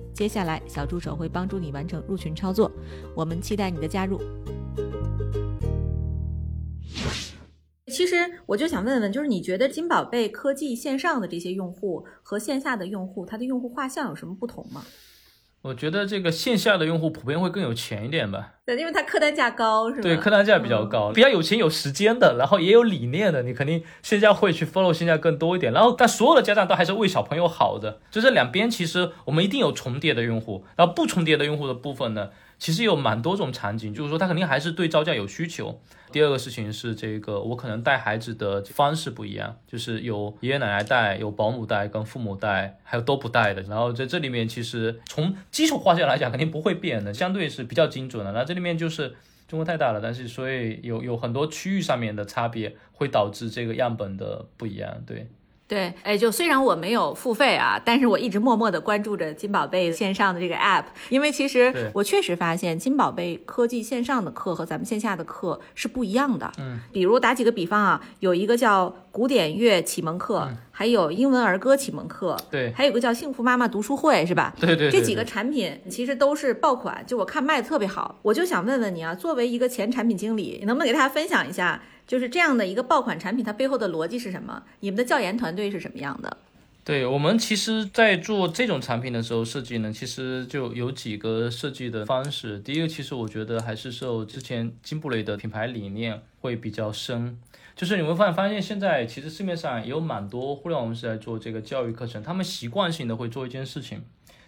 接下来，小助手会帮助你完成入群操作。我们期待你的加入。其实，我就想问问，就是你觉得金宝贝科技线上的这些用户和线下的用户，它的用户画像有什么不同吗？我觉得这个线下的用户普遍会更有钱一点吧？对，因为它客单价高，是吧？对，客单价比较高，比较有钱有时间的，然后也有理念的，你肯定线下会去 follow 线下更多一点。然后，但所有的家长都还是为小朋友好的，就这两边其实我们一定有重叠的用户，然后不重叠的用户的部分呢？其实有蛮多种场景，就是说他肯定还是对招架有需求。第二个事情是这个，我可能带孩子的方式不一样，就是有爷爷奶奶带，有保姆带，跟父母带，还有都不带的。然后在这里面，其实从基础画像来讲，肯定不会变的，相对是比较精准的。那这里面就是中国太大了，但是所以有有很多区域上面的差别，会导致这个样本的不一样，对。对，哎，就虽然我没有付费啊，但是我一直默默的关注着金宝贝线上的这个 app，因为其实我确实发现金宝贝科技线上的课和咱们线下的课是不一样的。嗯，比如打几个比方啊，有一个叫古典乐启蒙课，还有英文儿歌启蒙课，对，还有个叫幸福妈妈读书会，是吧？对对，这几个产品其实都是爆款，就我看卖的特别好。我就想问问你啊，作为一个前产品经理，你能不能给大家分享一下？就是这样的一个爆款产品，它背后的逻辑是什么？你们的教研团队是什么样的？对我们其实，在做这种产品的时候，设计呢，其实就有几个设计的方式。第一个，其实我觉得还是受之前金布雷的品牌理念会比较深。就是你会发现，发现现在其实市面上有蛮多互联网公司在做这个教育课程，他们习惯性的会做一件事情。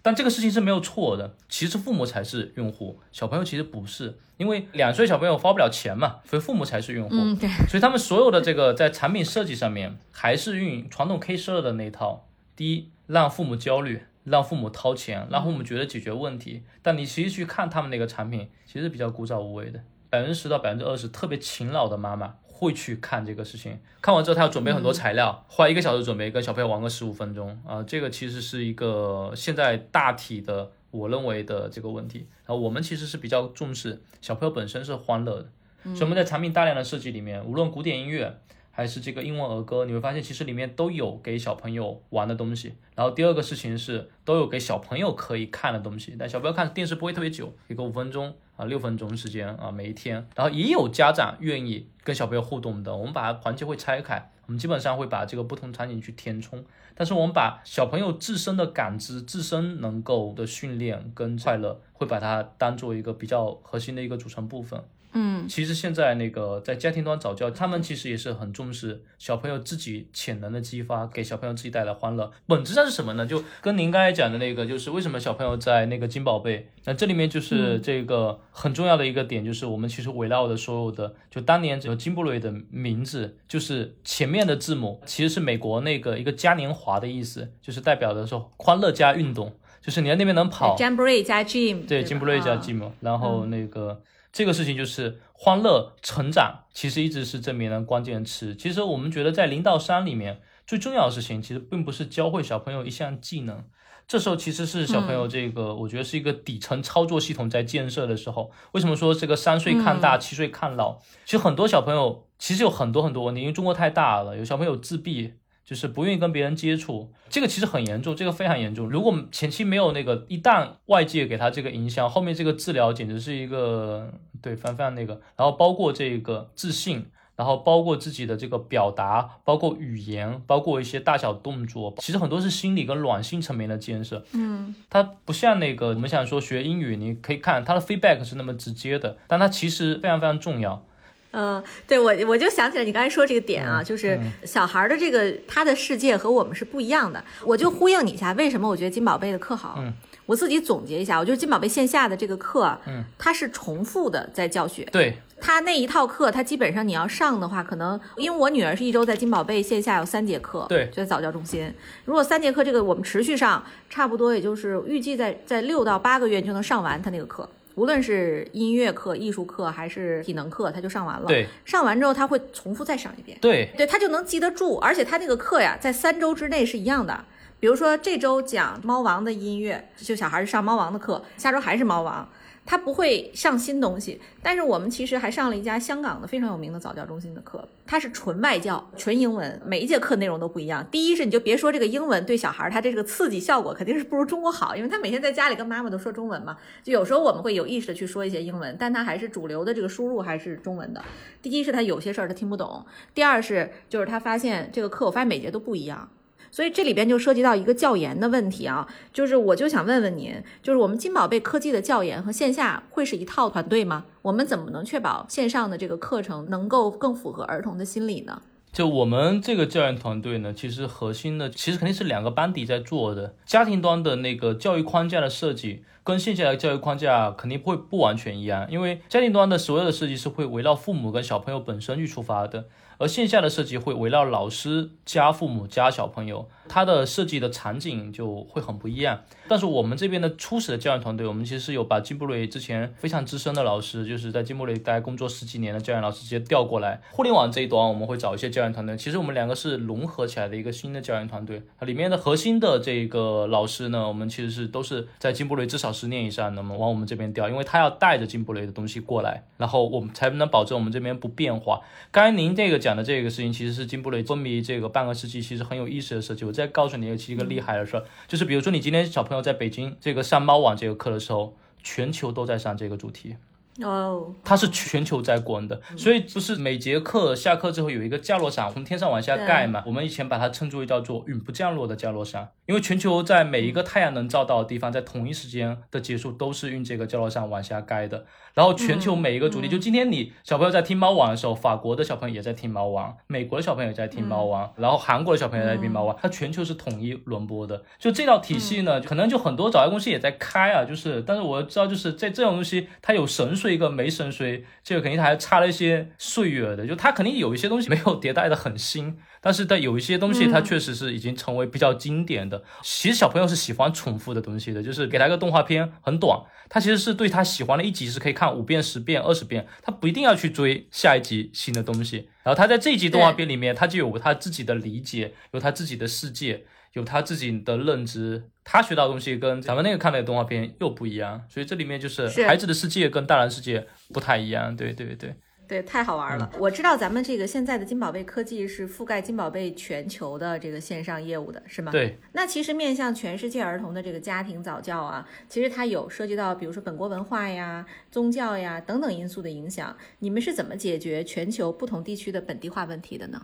但这个事情是没有错的，其实父母才是用户，小朋友其实不是，因为两岁小朋友花不了钱嘛，所以父母才是用户。嗯，对。所以他们所有的这个在产品设计上面，还是运传统 K 十二的那套。第一，让父母焦虑，让父母掏钱，让父母觉得解决问题。但你其实去看他们那个产品，其实比较枯燥无味的，百分之十到百分之二十特别勤劳的妈妈。会去看这个事情，看完之后他要准备很多材料，花一个小时准备，跟小朋友玩个十五分钟。啊，这个其实是一个现在大体的我认为的这个问题。然后我们其实是比较重视小朋友本身是欢乐的，所以我们在产品大量的设计里面，无论古典音乐还是这个英文儿歌，你会发现其实里面都有给小朋友玩的东西。然后第二个事情是都有给小朋友可以看的东西，但小朋友看电视不会特别久，一个五分钟。啊，六分钟时间啊，每一天，然后也有家长愿意跟小朋友互动的，我们把环节会拆开，我们基本上会把这个不同场景去填充，但是我们把小朋友自身的感知、自身能够的训练跟快乐，会把它当做一个比较核心的一个组成部分。嗯，其实现在那个在家庭端早教，他们其实也是很重视小朋友自己潜能的激发，给小朋友自己带来欢乐。本质上是什么呢？就跟您刚才讲的那个，就是为什么小朋友在那个金宝贝，那这里面就是这个很重要的一个点，就是我们其实围绕的所有的，就当年这个金布瑞的名字，就是前面的字母其实是美国那个一个嘉年华的意思，就是代表的说欢乐加运动，就是你在那边能跑，Jamboree 加 Gym，对，Jamboree 加 Gym，然后那个。这个事情就是欢乐成长，其实一直是证明的关键词。其实我们觉得在零到三里面最重要的事情，其实并不是教会小朋友一项技能，这时候其实是小朋友这个，我觉得是一个底层操作系统在建设的时候。为什么说这个三岁看大，七岁看老？其实很多小朋友其实有很多很多问题，因为中国太大了，有小朋友自闭。就是不愿意跟别人接触，这个其实很严重，这个非常严重。如果前期没有那个，一旦外界给他这个影响，后面这个治疗简直是一个对非常非常那个。然后包括这个自信。然后包括自己的这个表达，包括语言，包括一些大小动作，其实很多是心理跟软性层面的建设。嗯，它不像那个我们想说学英语，你可以看它的 feedback 是那么直接的，但它其实非常非常重要。嗯，对我我就想起来你刚才说这个点啊，就是小孩的这个他的世界和我们是不一样的。我就呼应你一下，为什么我觉得金宝贝的课好？嗯，我自己总结一下，我觉得金宝贝线下的这个课，嗯，它是重复的在教学。对。他那一套课，他基本上你要上的话，可能因为我女儿是一周在金宝贝线下有三节课，对，就在早教中心。如果三节课这个我们持续上，差不多也就是预计在在六到八个月就能上完他那个课，无论是音乐课、艺术课还是体能课，他就上完了。对，上完之后他会重复再上一遍。对，对他就能记得住，而且他那个课呀，在三周之内是一样的。比如说这周讲猫王的音乐，就小孩上猫王的课，下周还是猫王。他不会上新东西，但是我们其实还上了一家香港的非常有名的早教中心的课，它是纯外教、纯英文，每一节课内容都不一样。第一是你就别说这个英文对小孩他这个刺激效果肯定是不如中国好，因为他每天在家里跟妈妈都说中文嘛，就有时候我们会有意识的去说一些英文，但他还是主流的这个输入还是中文的。第一是他有些事儿他听不懂，第二是就是他发现这个课我发现每节都不一样。所以这里边就涉及到一个教研的问题啊，就是我就想问问您，就是我们金宝贝科技的教研和线下会是一套团队吗？我们怎么能确保线上的这个课程能够更符合儿童的心理呢？就我们这个教研团队呢，其实核心的其实肯定是两个班底在做的，家庭端的那个教育框架的设计跟线下的教育框架肯定会不完全一样，因为家庭端的所有的设计是会围绕父母跟小朋友本身去出发的。而线下的设计会围绕老师加父母加小朋友，它的设计的场景就会很不一样。但是我们这边的初始的教研团队，我们其实是有把金布雷之前非常资深的老师，就是在金布雷待工作十几年的教研老师直接调过来。互联网这一端我们会找一些教研团队，其实我们两个是融合起来的一个新的教研团队。它里面的核心的这个老师呢，我们其实是都是在金布雷至少十年以上，那么往我们这边调，因为他要带着金布雷的东西过来，然后我们才能保证我们这边不变化。刚才您这个讲的这个事情，其实是金布雷昏迷这个半个世纪，其实很有意思的事情。我再告诉你一个一个厉害的事儿，就是比如说你今天小朋友在北京这个上猫网这个课的时候，全球都在上这个主题。哦，它是全球在滚的，所以不是每节课下课之后有一个降落伞从天上往下盖嘛？我们以前把它称之为叫做永不降落的降落伞，因为全球在每一个太阳能照到的地方，在同一时间的结束都是用这个降落伞往下盖的。然后全球每一个主题，就今天你小朋友在听猫王的时候，法国的小朋友也在听猫王，美国的小朋友也在听猫王，然后韩国的小朋友在听猫王，它全球是统一轮播的。就这套体系呢，可能就很多早教公司也在开啊，就是，但是我知道就是在这种东西，它有神髓跟没神髓，这个肯定还差了一些岁月的，就它肯定有一些东西没有迭代的很新。但是，它有一些东西，它确实是已经成为比较经典的。其实小朋友是喜欢重复的东西的，就是给他一个动画片很短，他其实是对他喜欢的一集是可以看五遍、十遍、二十遍，他不一定要去追下一集新的东西。然后他在这一集动画片里面，他就有他自己的理解，有他自己的世界，有他自己的认知。他学到的东西跟咱们那个看的动画片又不一样，所以这里面就是孩子的世界跟大人世界不太一样。对对对。对，太好玩了。我知道咱们这个现在的金宝贝科技是覆盖金宝贝全球的这个线上业务的，是吗？对。那其实面向全世界儿童的这个家庭早教啊，其实它有涉及到，比如说本国文化呀、宗教呀等等因素的影响。你们是怎么解决全球不同地区的本地化问题的呢？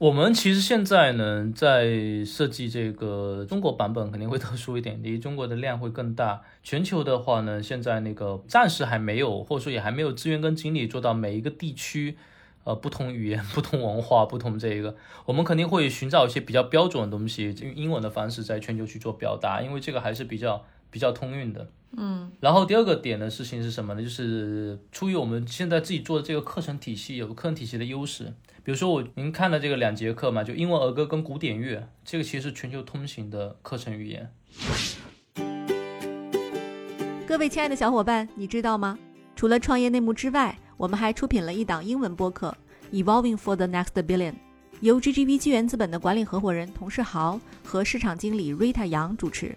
我们其实现在呢，在设计这个中国版本肯定会特殊一点，离中国的量会更大。全球的话呢，现在那个暂时还没有，或者说也还没有资源跟精力做到每一个地区，呃，不同语言、不同文化、不同这个，我们肯定会寻找一些比较标准的东西，用英文的方式在全球去做表达，因为这个还是比较比较通用的。嗯。然后第二个点的事情是什么呢？就是出于我们现在自己做的这个课程体系，有个课程体系的优势。比如说我您看的这个两节课嘛，就英文儿歌跟古典乐，这个其实是全球通行的课程语言。各位亲爱的小伙伴，你知道吗？除了创业内幕之外，我们还出品了一档英文播客《Evolving for the Next Billion》，由 GGV 纪元资本的管理合伙人童世豪和市场经理 Rita 杨主持。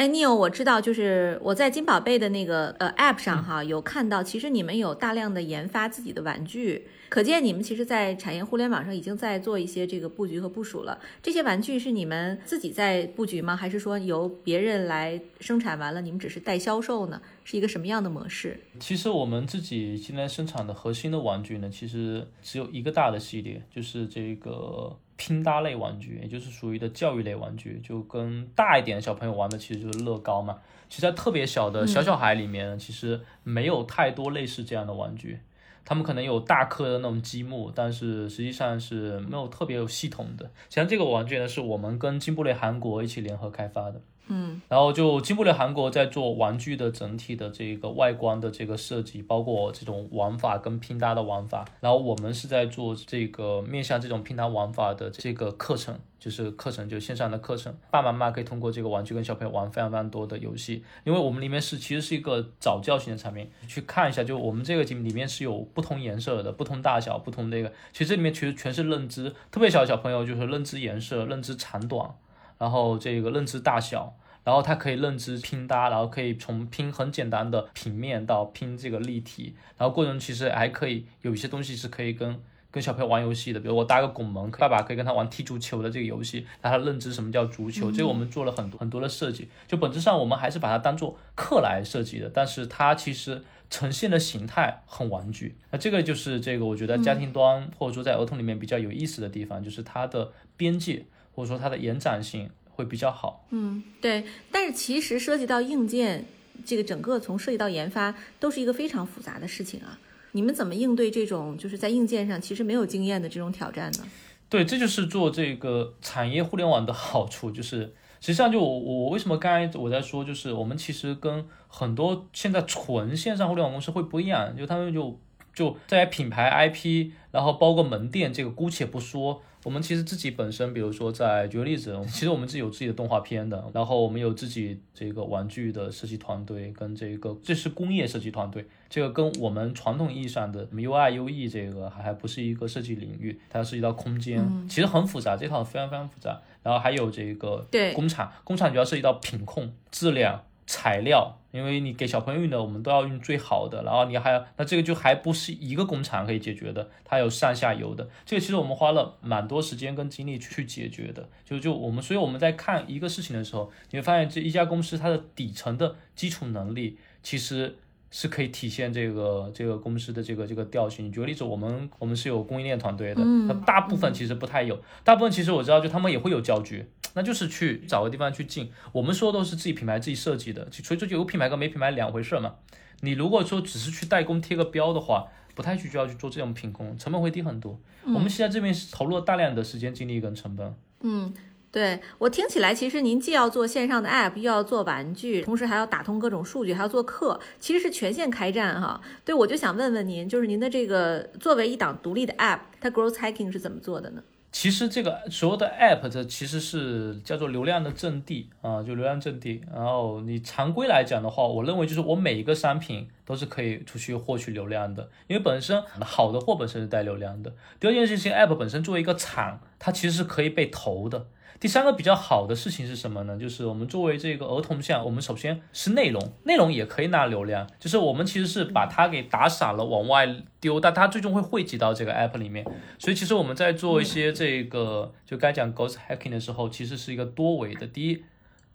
哎，Neil，我知道，就是我在金宝贝的那个呃 App 上哈，有看到，其实你们有大量的研发自己的玩具，可见你们其实，在产业互联网上已经在做一些这个布局和部署了。这些玩具是你们自己在布局吗？还是说由别人来生产完了，你们只是代销售呢？是一个什么样的模式？其实我们自己现在生产的核心的玩具呢，其实只有一个大的系列，就是这个。拼搭类玩具，也就是属于的教育类玩具，就跟大一点的小朋友玩的其实就是乐高嘛。其实，在特别小的小小孩里面，其实没有太多类似这样的玩具。他们可能有大颗的那种积木，但是实际上是没有特别有系统的。像这个玩具呢，是我们跟金布雷韩国一起联合开发的。嗯，然后就金布雷韩国在做玩具的整体的这个外观的这个设计，包括这种玩法跟拼搭的玩法，然后我们是在做这个面向这种拼搭玩法的这个课程，就是课程就线上的课程，爸爸妈妈可以通过这个玩具跟小朋友玩非常非常多的游戏，因为我们里面是其实是一个早教型的产品，去看一下，就我们这个里里面是有不同颜色的、不同大小、不同那个，其实这里面其实全是认知，特别小的小朋友就是认知颜色、认知长短，然后这个认知大小。然后它可以认知拼搭，然后可以从拼很简单的平面到拼这个立体，然后过程其实还可以有一些东西是可以跟跟小朋友玩游戏的，比如我搭个拱门，爸爸可以跟他玩踢足球的这个游戏，让他认知什么叫足球。这个我们做了很多很多的设计，就本质上我们还是把它当做课来设计的，但是它其实呈现的形态很玩具。那这个就是这个我觉得家庭端或者说在儿童里面比较有意思的地方，就是它的边界或者说它的延展性。会比较好，嗯，对，但是其实涉及到硬件，这个整个从设计到研发都是一个非常复杂的事情啊。你们怎么应对这种就是在硬件上其实没有经验的这种挑战呢？对，这就是做这个产业互联网的好处，就是实际上就我我为什么刚才我在说，就是我们其实跟很多现在纯线上互联网公司会不一样，就他们就就在品牌 IP，然后包括门店，这个姑且不说。我们其实自己本身，比如说在举个例子，其实我们自己有自己的动画片的，然后我们有自己这个玩具的设计团队，跟这个这是工业设计团队，这个跟我们传统意义上的 UI、UE 这个还还不是一个设计领域，它涉及到空间，其实很复杂，这套非常非常复杂。然后还有这个工厂，工厂主要涉及到品控、质量。材料，因为你给小朋友用的，我们都要用最好的。然后你还要，那这个就还不是一个工厂可以解决的，它有上下游的。这个其实我们花了蛮多时间跟精力去解决的。就就我们，所以我们在看一个事情的时候，你会发现这一家公司它的底层的基础能力其实。是可以体现这个这个公司的这个这个调性。举个例子，我们我们是有供应链团队的，那大部分其实不太有，大部分其实我知道，就他们也会有教具，那就是去找个地方去进。我们说都是自己品牌自己设计的，所以这就有品牌跟没品牌两回事嘛。你如果说只是去代工贴个标的话，不太需要去做这种品控，成本会低很多。我们现在这边是投入了大量的时间、精力跟成本。嗯。对我听起来，其实您既要做线上的 app，又要做玩具，同时还要打通各种数据，还要做课，其实是全线开战哈。对，我就想问问您，就是您的这个作为一档独立的 app，它 growth hacking 是怎么做的呢？其实这个所有的 app，这其实是叫做流量的阵地啊，就流量阵地。然后你常规来讲的话，我认为就是我每一个商品都是可以出去获取流量的，因为本身好的货本身是带流量的。第二件事情，app 本身作为一个厂，它其实是可以被投的。第三个比较好的事情是什么呢？就是我们作为这个儿童项，我们首先是内容，内容也可以拿流量。就是我们其实是把它给打散了往外丢，但它最终会汇集到这个 app 里面。所以其实我们在做一些这个就该讲 ghost hacking 的时候，其实是一个多维的。第一，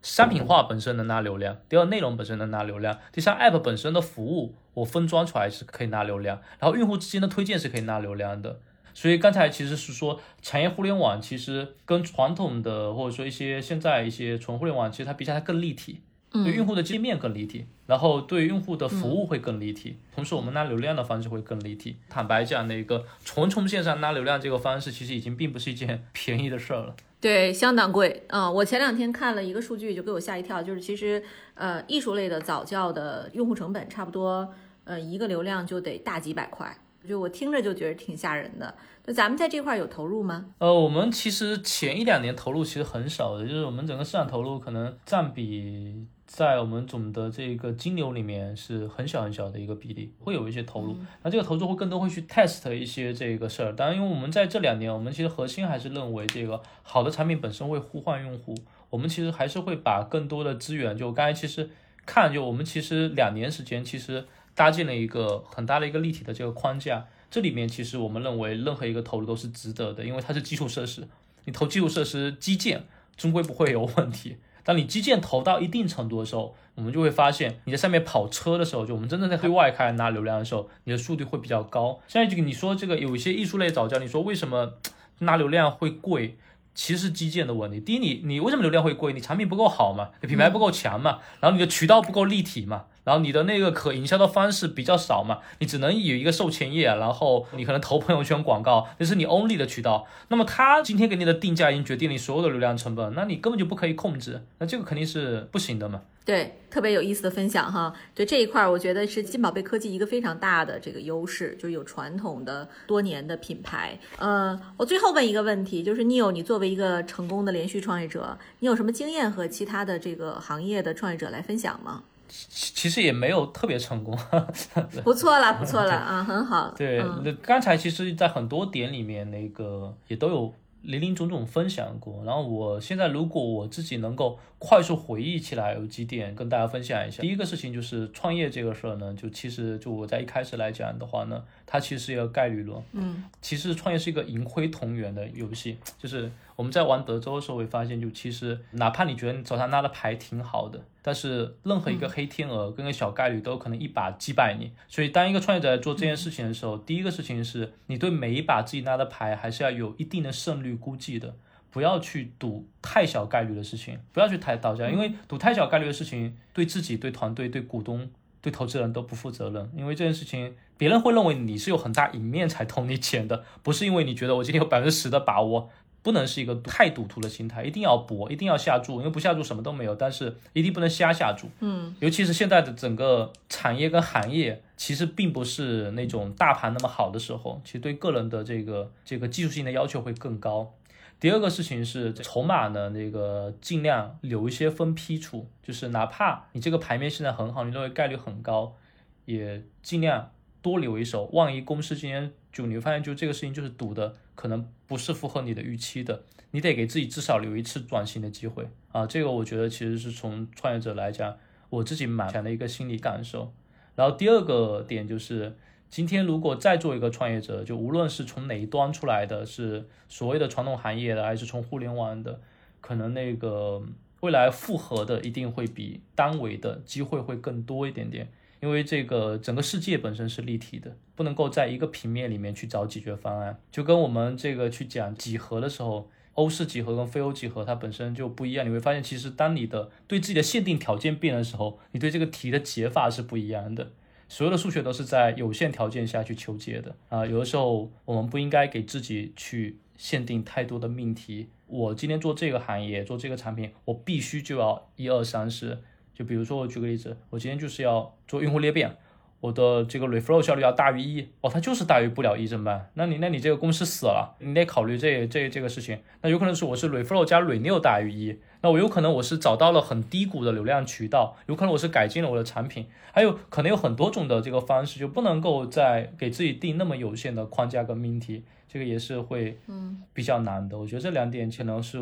商品化本身能拿流量；第二，内容本身能拿流量；第三，app 本身的服务我分装出来是可以拿流量，然后用户之间的推荐是可以拿流量的。所以刚才其实是说，产业互联网其实跟传统的或者说一些现在一些纯互联网，其实它比起来更立体，对用户的界面更立体，然后对用户的服务会更立体，同时我们拉流量的方式会更立体。坦白讲，那个纯从线上拉流量这个方式，其实已经并不是一件便宜的事儿了。对，相当贵啊！我前两天看了一个数据，就给我吓一跳，就是其实呃艺术类的早教的用户成本差不多，呃一个流量就得大几百块。就我听着就觉得挺吓人的。那咱们在这块有投入吗？呃，我们其实前一两年投入其实很少的，就是我们整个市场投入可能占比在我们总的这个金流里面是很小很小的一个比例，会有一些投入。那这个投入会更多会去 test 一些这个事儿。当然，因为我们在这两年，我们其实核心还是认为这个好的产品本身会呼唤用户。我们其实还是会把更多的资源，就刚才其实看，就我们其实两年时间，其实搭建了一个很大的一个立体的这个框架。这里面其实我们认为任何一个投入都是值得的，因为它是基础设施。你投基础设施基建，终归不会有问题。当你基建投到一定程度的时候，我们就会发现你在上面跑车的时候，就我们真正在对外开拿流量的时候，你的速度会比较高。现在这个你说这个有一些艺术类早教，你说为什么拿流量会贵？其实是基建的问题。第一，你你为什么流量会贵？你产品不够好嘛，你品牌不够强嘛，然后你的渠道不够立体嘛。然后你的那个可营销的方式比较少嘛，你只能有一个售前页，然后你可能投朋友圈广告，这是你 only 的渠道。那么他今天给你的定价已经决定你所有的流量成本，那你根本就不可以控制，那这个肯定是不行的嘛。对，特别有意思的分享哈。对这一块，我觉得是金宝贝科技一个非常大的这个优势，就是有传统的多年的品牌。呃，我最后问一个问题，就是 Neil，你作为一个成功的连续创业者，你有什么经验和其他的这个行业的创业者来分享吗？其其实也没有特别成功，不错了，不错了啊，很好。对，那刚才其实，在很多点里面，那个也都有林林总总分享过。然后我现在，如果我自己能够快速回忆起来，有几点跟大家分享一下。第一个事情就是创业这个事儿呢，就其实就我在一开始来讲的话呢，它其实是一个概率论。嗯，其实创业是一个盈亏同源的游戏，就是。我们在玩德州的时候会发现，就其实哪怕你觉得你手上拿的牌挺好的，但是任何一个黑天鹅跟个小概率都有可能一把击败你。所以，当一个创业者在做这件事情的时候，第一个事情是你对每一把自己拿的牌还是要有一定的胜率估计的，不要去赌太小概率的事情，不要去太倒下，因为赌太小概率的事情对自己、对团队、对股东、对投资人都不负责任。因为这件事情，别人会认为你是有很大赢面才投你钱的，不是因为你觉得我今天有百分之十的把握。不能是一个太赌徒的心态，一定要搏，一定要下注，因为不下注什么都没有。但是一定不能瞎下注，嗯，尤其是现在的整个产业跟行业，其实并不是那种大盘那么好的时候，其实对个人的这个这个技术性的要求会更高。第二个事情是筹码呢，那个尽量留一些分批出，就是哪怕你这个牌面现在很好，你认为概率很高，也尽量多留一手，万一公司今天就你会发现，就这个事情就是赌的。可能不是符合你的预期的，你得给自己至少留一次转型的机会啊！这个我觉得其实是从创业者来讲，我自己蛮强的一个心理感受。然后第二个点就是，今天如果再做一个创业者，就无论是从哪一端出来的，是所谓的传统行业的，还是从互联网的，可能那个未来复合的一定会比单维的机会会更多一点点。因为这个整个世界本身是立体的，不能够在一个平面里面去找解决方案。就跟我们这个去讲几何的时候，欧式几何跟非欧几何它本身就不一样。你会发现，其实当你的对自己的限定条件变的时候，你对这个题的解法是不一样的。所有的数学都是在有限条件下去求解的啊。有的时候我们不应该给自己去限定太多的命题。我今天做这个行业，做这个产品，我必须就要一二三四。就比如说，我举个例子，我今天就是要做用户裂变，我的这个 reflow 效率要大于一，哦，它就是大于不了一怎么办？那你那你这个公司死了，你得考虑这这这个事情。那有可能是我是 reflow 加 renew 大于一，那我有可能我是找到了很低谷的流量渠道，有可能我是改进了我的产品，还有可能有很多种的这个方式，就不能够再给自己定那么有限的框架跟命题，这个也是会嗯比较难的。我觉得这两点可能是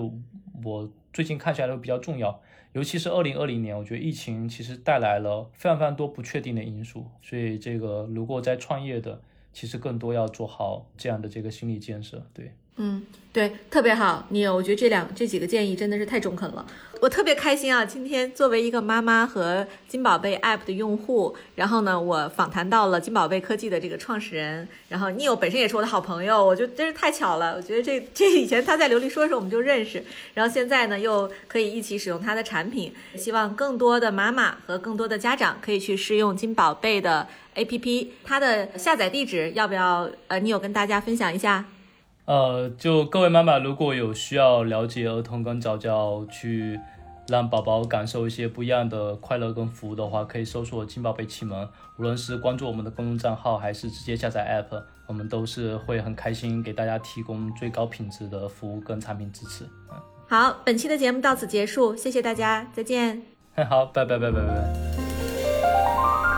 我最近看起来都比较重要。尤其是二零二零年，我觉得疫情其实带来了非常非常多不确定的因素，所以这个如果在创业的，其实更多要做好这样的这个心理建设，对。嗯，对，特别好，你我觉得这两这几个建议真的是太中肯了，我特别开心啊！今天作为一个妈妈和金宝贝 App 的用户，然后呢，我访谈到了金宝贝科技的这个创始人，然后 Neil 本身也是我的好朋友，我觉得真是太巧了。我觉得这这以前他在琉璃说的时候我们就认识，然后现在呢又可以一起使用他的产品，希望更多的妈妈和更多的家长可以去试用金宝贝的 APP，它的下载地址要不要呃 Neil 跟大家分享一下？呃，就各位妈妈，如果有需要了解儿童跟早教，去让宝宝感受一些不一样的快乐跟服务的话，可以搜索“金宝贝启蒙”，无论是关注我们的公众账号，还是直接下载 App，我们都是会很开心给大家提供最高品质的服务跟产品支持。嗯，好，本期的节目到此结束，谢谢大家，再见。好，拜拜拜拜拜拜。